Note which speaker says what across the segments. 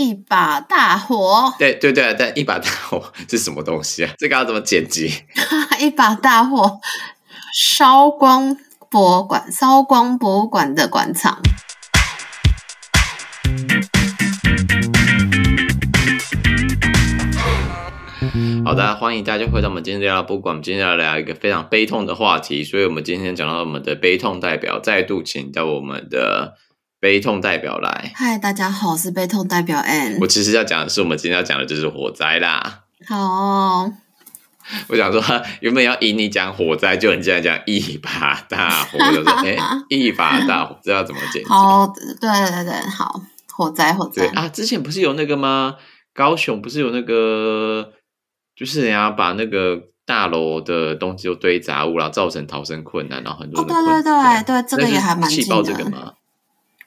Speaker 1: 一把大火。
Speaker 2: 对对对，但一把大火是什么东西啊？这个要怎么剪辑？
Speaker 1: 一把大火，烧光博物馆，烧光博物馆的馆藏。
Speaker 2: 好的，欢迎大家回到我们今天聊聊博物馆。我们今天要聊一个非常悲痛的话题，所以我们今天讲到我们的悲痛代表，再度请到我们的悲痛代表来。
Speaker 1: 嗨，大家好，我是悲痛代表 Ann。
Speaker 2: 我其实要讲的是，我们今天要讲的就是火灾啦。
Speaker 1: 好哦，
Speaker 2: 我想说，原本要引你讲火灾，就你现在讲一把大火，就说哎，一把大火，知道怎么解决？
Speaker 1: 好，对对对，好，火灾火
Speaker 2: 灾。啊，之前不是有那个吗？高雄不是有那个？就是人家把那个大楼的东西都堆杂物，然后造成逃生困难，然后很多人、
Speaker 1: 哦、对对对对，这个也还蛮。气爆这个吗？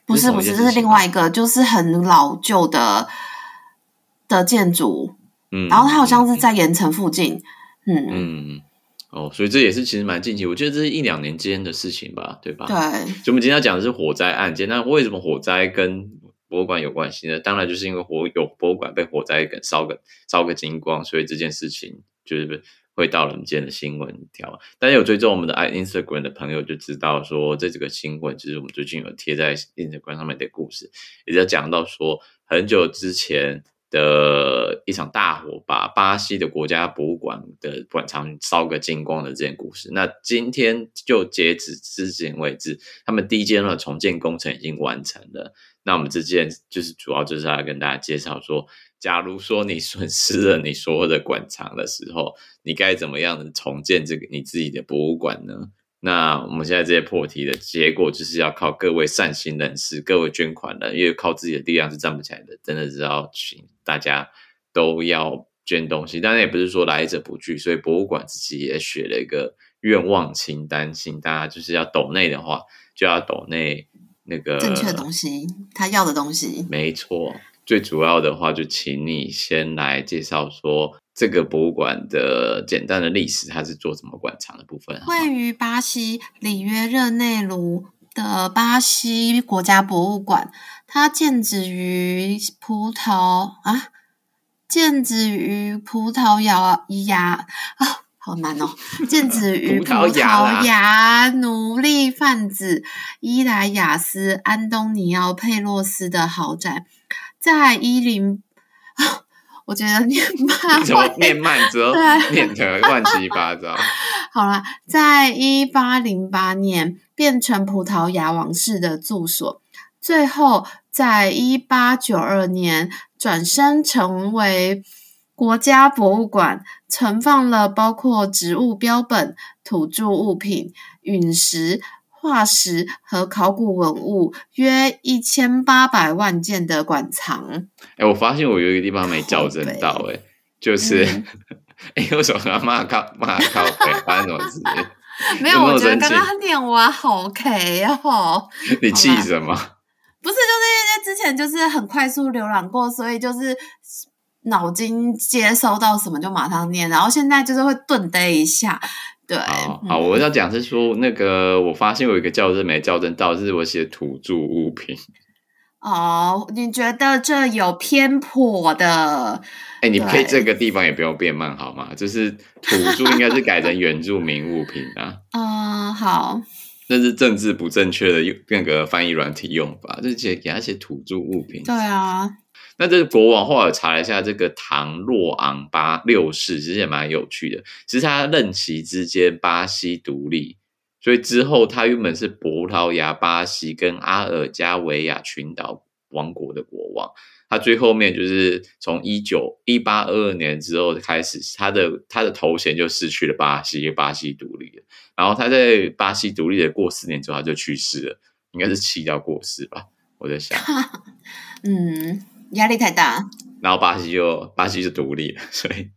Speaker 1: 不是不是，这是另外一个，就是很老旧的的建筑。嗯，然后它好像是在盐城附近。嗯嗯
Speaker 2: 哦，所以这也是其实蛮近期，我觉得这是一两年间的事情吧，对吧？
Speaker 1: 对。
Speaker 2: 所以我们今天要讲的是火灾案件。那为什么火灾跟博物馆有关系呢？当然就是因为火有博物馆被火灾给烧个烧个精光，所以这件事情就是会到人间的新闻条。大家有追踪我们的 Instagram 的朋友就知道说，这几个新闻就是我们最近有贴在 Instagram 上面的故事，也在讲到说很久之前的一场大火，把巴西的国家博物馆的馆藏烧个精光的这件故事。那今天就截止之前为止，他们第一阶段的重建工程已经完成了。那我们这件就是主要就是要跟大家介绍说，假如说你损失了你所有的馆藏的时候，你该怎么样重建这个你自己的博物馆呢？那我们现在这些破题的结果，就是要靠各位善心人士、各位捐款人，因为靠自己的力量是站不起来的，真的是要请大家都要捐东西。当然也不是说来者不拒，所以博物馆自己也写了一个愿望清单，请大家就是要抖内的话，就要抖内。那个
Speaker 1: 正确的东西，他要的东西，
Speaker 2: 没错。最主要的话，就请你先来介绍说这个博物馆的简单的历史，它是做什么馆藏的部分？
Speaker 1: 位于巴西里约热内卢的巴西国家博物馆，它建址于葡萄啊，建址于葡萄牙牙啊。好难哦！建址于葡萄牙奴隶贩子伊莱亚斯·安东尼奥·佩洛斯的豪宅，在一零，我觉得念 慢，
Speaker 2: 怎么念慢之后 念得乱七八糟。
Speaker 1: 好了，在一八零八年变成葡萄牙王室的住所，最后在一八九二年转身成为。国家博物馆存放了包括植物标本、土著物品、陨石、化石和考古文物约一千八百万件的馆藏。
Speaker 2: 哎，我发现我有一个地方没校正到，哎，就是，哎、嗯，为什么要骂靠骂靠北？发生什么事情？
Speaker 1: 没有，我觉得刚刚念完好 K 哦。
Speaker 2: 你气什么？
Speaker 1: 不是，就是因为之前就是很快速浏览过，所以就是。脑筋接收到什么就马上念，然后现在就是会顿呆一下。对，
Speaker 2: 好，好，我要讲是说那个，我发现我有一个校正没校正到，就是我写土著物品。
Speaker 1: 哦，你觉得这有偏颇的？
Speaker 2: 哎、欸，你可以这个地方也不用变慢好吗？就是土著应该是改成原住民物品啊。
Speaker 1: 嗯，好。
Speaker 2: 那是政治不正确的用那个翻译软体用法，就是写给他写土著物品。
Speaker 1: 对啊。
Speaker 2: 那这个国王后来查了一下，这个唐洛昂巴六世其实也蛮有趣的。其实他任期之间，巴西独立，所以之后他原本是葡萄牙、巴西跟阿尔加维亚群岛王国的国王。他最后面就是从一九一八二二年之后开始，他的他的头衔就失去了巴西，巴西独立了。然后他在巴西独立的过四年之后，他就去世了，应该是气到过世吧？我在想，
Speaker 1: 嗯。压力太大，
Speaker 2: 然后巴西就巴西就独立了，所以，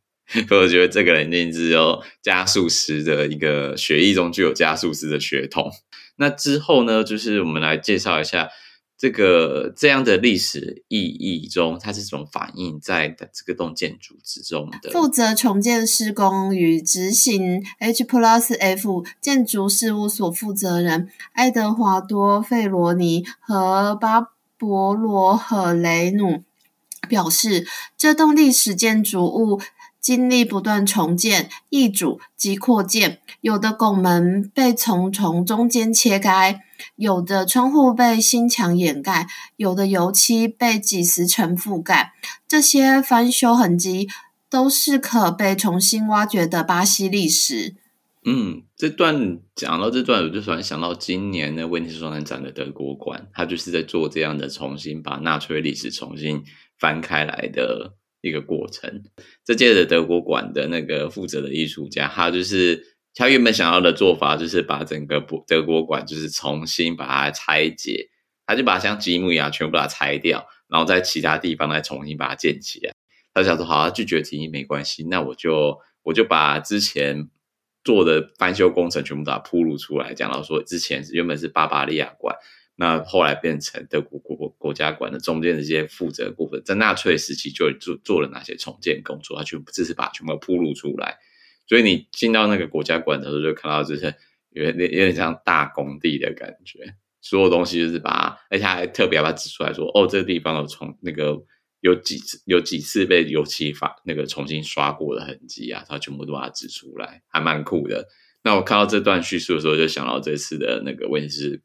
Speaker 2: 所以我觉得这个人一定是有加速师的一个血液中具有加速师的血统。那之后呢，就是我们来介绍一下这个这样的历史意义中，它是怎么反映在这个栋建筑之中的。
Speaker 1: 负责重建施工与执行 H Plus F 建筑事务所负责人爱德华多·费罗尼和巴博罗·赫雷努。表示，这栋历史建筑物经历不断重建、易主及扩建，有的拱门被从从中间切开，有的窗户被新墙掩盖，有的油漆被几十层覆盖。这些翻修痕迹都是可被重新挖掘的巴西历史。
Speaker 2: 嗯，这段讲到这段，我就突然想到今年的威尼斯双年展的德国馆，他就是在做这样的重新把纳粹历史重新翻开来的一个过程。这届的德国馆的那个负责的艺术家，他就是他原本想要的做法，就是把整个德国馆就是重新把它拆解，他就把像积木一样全部把它拆掉，然后在其他地方再重新把它建起来。他想说，好，他拒绝提议没关系，那我就我就把之前。做的翻修工程全部都把它铺露出来，讲到说之前是原本是巴伐利亚馆，那后来变成德国国国家馆的中间的这些负责部分，在纳粹时期就做做了哪些重建工作，他全部只是把全部铺露出来。所以你进到那个国家馆的时候，就看到就是有点有点像大工地的感觉，所有东西就是把，而且还特别把它指出来说，哦，这个地方有从那个。有几次有几次被油漆发那个重新刷过的痕迹啊，他全部都把它指出来，还蛮酷的。那我看到这段叙述的时候，就想到这次的那个威尼斯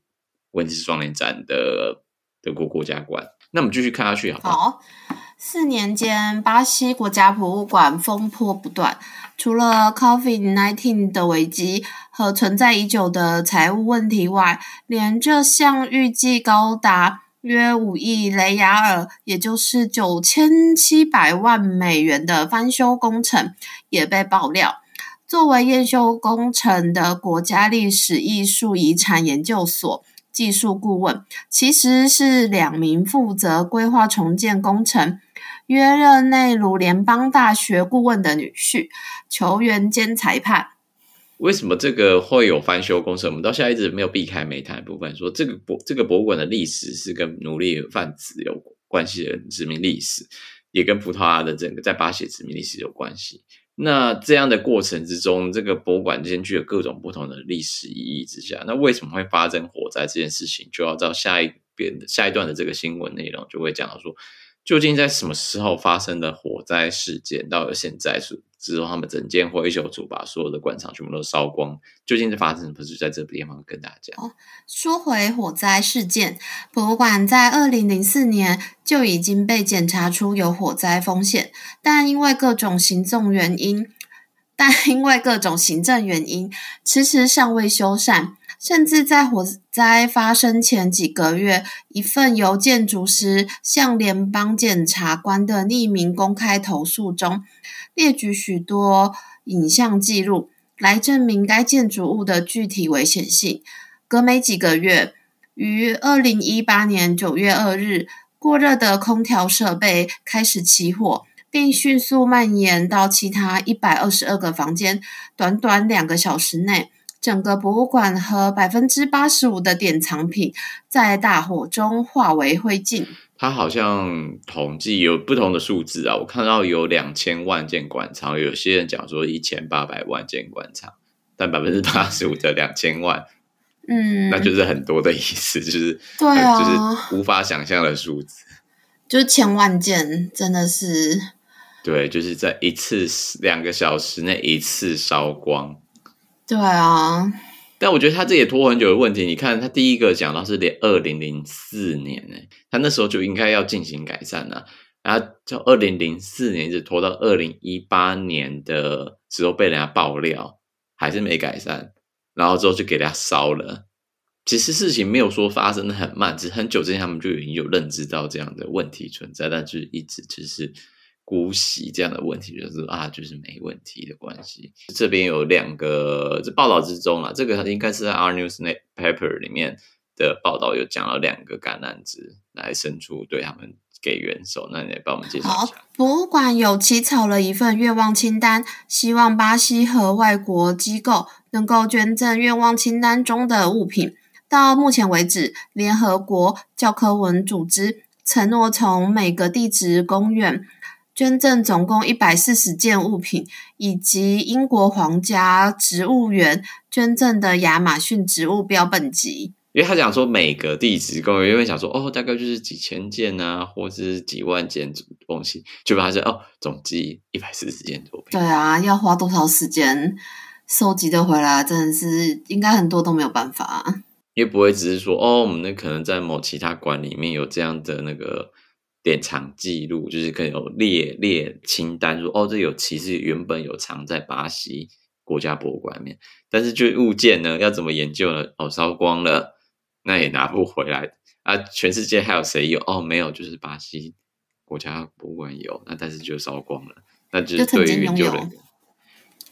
Speaker 2: 威尼斯双年展的德国国家馆。那我们继续看下去好不好？
Speaker 1: 好，四年间，巴西国家博物馆风波不断，除了 COVID-19 的危机和存在已久的财务问题外，连这项预计高达。约五亿雷亚尔，也就是九千七百万美元的翻修工程也被爆料。作为验收工程的国家历史艺术遗产研究所技术顾问，其实是两名负责规划重建工程约热内卢联邦大学顾问的女婿，球员兼裁判。
Speaker 2: 为什么这个会有翻修工程？我们到现在一直没有避开煤炭的部分，说这个博这个博物馆的历史是跟奴隶贩子有关系的殖民历史，也跟葡萄牙的整个在巴西殖民历史有关系。那这样的过程之中，这个博物馆兼具有各种不同的历史意义之下，那为什么会发生火灾这件事情？就要到下一边下一段的这个新闻内容就会讲到说，究竟在什么时候发生的火灾事件，到现在是。之后，他们整间会修组把所有的馆藏全部都烧光。究竟是发生什么事？在这个地方跟大家讲。
Speaker 1: 说回火灾事件，博物馆在二零零四年就已经被检查出有火灾风险，但因为各种行政原因，但因为各种行政原因，迟迟尚未修缮。甚至在火灾发生前几个月，一份由建筑师向联邦检察官的匿名公开投诉中，列举许多影像记录来证明该建筑物的具体危险性。隔没几个月，于二零一八年九月二日，过热的空调设备开始起火，并迅速蔓延到其他一百二十二个房间。短短两个小时内。整个博物馆和百分之八十五的典藏品在大火中化为灰烬。
Speaker 2: 它好像统计有不同的数字啊，我看到有两千万件馆藏，有些人讲说一千八百万件馆藏，但百分之八十五的两千万，嗯，那就是很多的意思，就是
Speaker 1: 对啊，
Speaker 2: 就是无法想象的数字，
Speaker 1: 就是千万件，真的是，
Speaker 2: 对，就是在一次两个小时内一次烧光。
Speaker 1: 对啊，
Speaker 2: 但我觉得他这也拖很久的问题。你看，他第一个讲到是连二零零四年呢，他那时候就应该要进行改善了，然后就二零零四年一直拖到二零一八年的时候被人家爆料，还是没改善，然后之后就给人家烧了。其实事情没有说发生的很慢，只是很久之前他们就已经有认知到这样的问题存在，但就是一直只是。姑息这样的问题，就是啊，就是没问题的关系。这边有两个这报道之中啊，这个应该是在 Our News Paper 里面的报道，有讲到两个橄榄枝来伸出对他们给援手。那你来帮我们介绍一下。好，
Speaker 1: 博物馆有起草了一份愿望清单，希望巴西和外国机构能够捐赠愿望清单中的物品。到目前为止，联合国教科文组织承诺从每个地质公园。捐赠总共一百四十件物品，以及英国皇家植物园捐赠的亚马逊植物标本集。
Speaker 2: 因为他讲说每个地质公园，因为想说哦，大概就是几千件啊，或者是几万件东西，就发现哦，总计一百四十件作品。
Speaker 1: 对啊，要花多少时间收集的回来？真的是应该很多都没有办法。
Speaker 2: 因为不会只是说哦，我们那可能在某其他馆里面有这样的那个典藏记录，就是可以有列列清单说哦，这有其实原本有藏在巴西国家博物馆里面，但是就物件呢，要怎么研究呢？哦，烧光了。那也拿不回来啊！全世界还有谁有？哦，没有，就是巴西国家博物馆有。那但是就烧光了，那就是对于研究人员，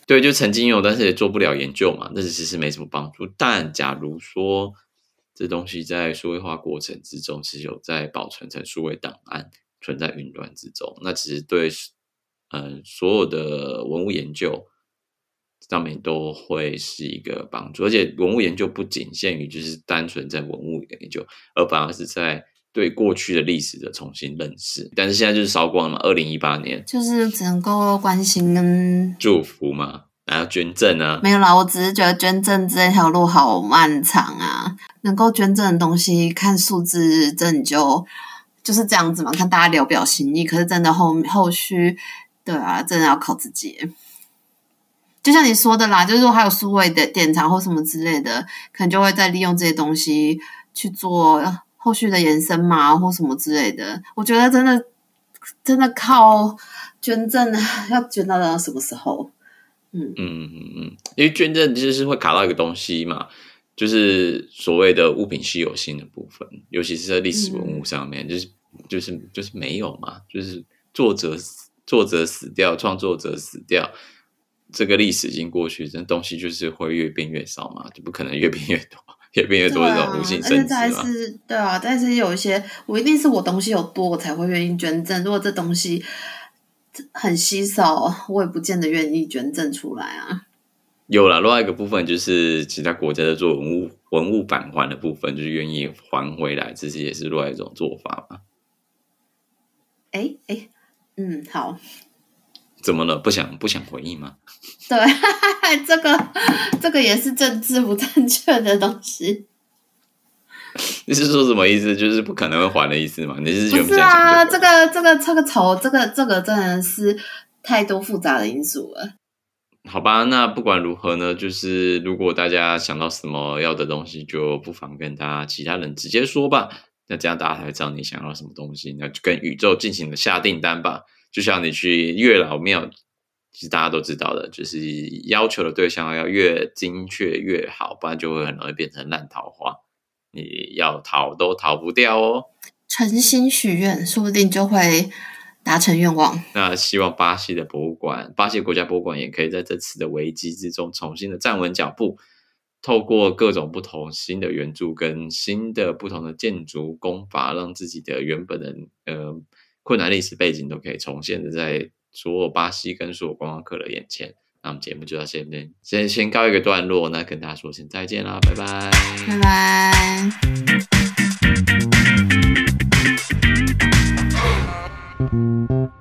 Speaker 2: 对，就曾经有，但是也做不了研究嘛。那其实没什么帮助。但假如说这东西在数位化过程之中，其实有在保存成数位档案，存在云端之中，那其实对嗯、呃、所有的文物研究。上面都会是一个帮助，而且文物研究不仅限于就是单纯在文物研究，而反而是在对过去的历史的重新认识。但是现在就是烧光了嘛，二零一八年
Speaker 1: 就是只能够关心跟
Speaker 2: 祝福嘛，还要捐赠啊，
Speaker 1: 没有啦，我只是觉得捐赠这条路好漫长啊，能够捐赠的东西看数字，真的就就是这样子嘛，看大家聊表心意，可是真的后后续，对啊，真的要靠自己。就像你说的啦，就是说还有数位的典藏或什么之类的，可能就会再利用这些东西去做后续的延伸嘛，或什么之类的。我觉得真的真的靠捐赠，要捐到到什么时候？嗯嗯
Speaker 2: 嗯嗯，因为捐赠就是会卡到一个东西嘛，就是所谓的物品稀有性的部分，尤其是在历史文物上面，嗯、就是就是就是没有嘛，就是作者作者死掉，创作者死掉。这个历史已经过去，这东西就是会越变越少嘛，就不可能越变越多，越变越多这种无性生殖嘛。
Speaker 1: 而且是，对啊，但是有一些，我一定是我东西有多，我才会愿意捐赠。如果这东西很稀少，我也不见得愿意捐赠出来啊。
Speaker 2: 有了另外一个部分，就是其他国家在做文物文物返还的部分，就是愿意还回来，这些也是另外一种做法嘛。
Speaker 1: 哎哎，嗯，好。
Speaker 2: 怎么了？不想不想回应吗？
Speaker 1: 对，这个这个也是政治不正确的东西。
Speaker 2: 你是说什么意思？就是不可能会还的意思吗？你是觉得
Speaker 1: 不是啊？这个这个这个仇，这个这个真的是太多复杂的因素了。
Speaker 2: 好吧，那不管如何呢，就是如果大家想到什么要的东西，就不妨跟大家其他人直接说吧。那这样大家才知道你想要什么东西，那就跟宇宙进行了下订单吧。就像你去月老庙，其实大家都知道的，就是要求的对象要越精确越好，不然就会很容易变成烂桃花，你要逃都逃不掉哦。
Speaker 1: 诚心许愿，说不定就会达成愿望。
Speaker 2: 那希望巴西的博物馆，巴西国家博物馆也可以在这次的危机之中重新的站稳脚步，透过各种不同新的援助跟新的不同的建筑工法，让自己的原本的呃。困难历史背景都可以重现的在所有巴西跟所有观光客的眼前。那我们节目就到这边，先先告一个段落，那跟大家说声再见啦，拜拜，
Speaker 1: 拜拜。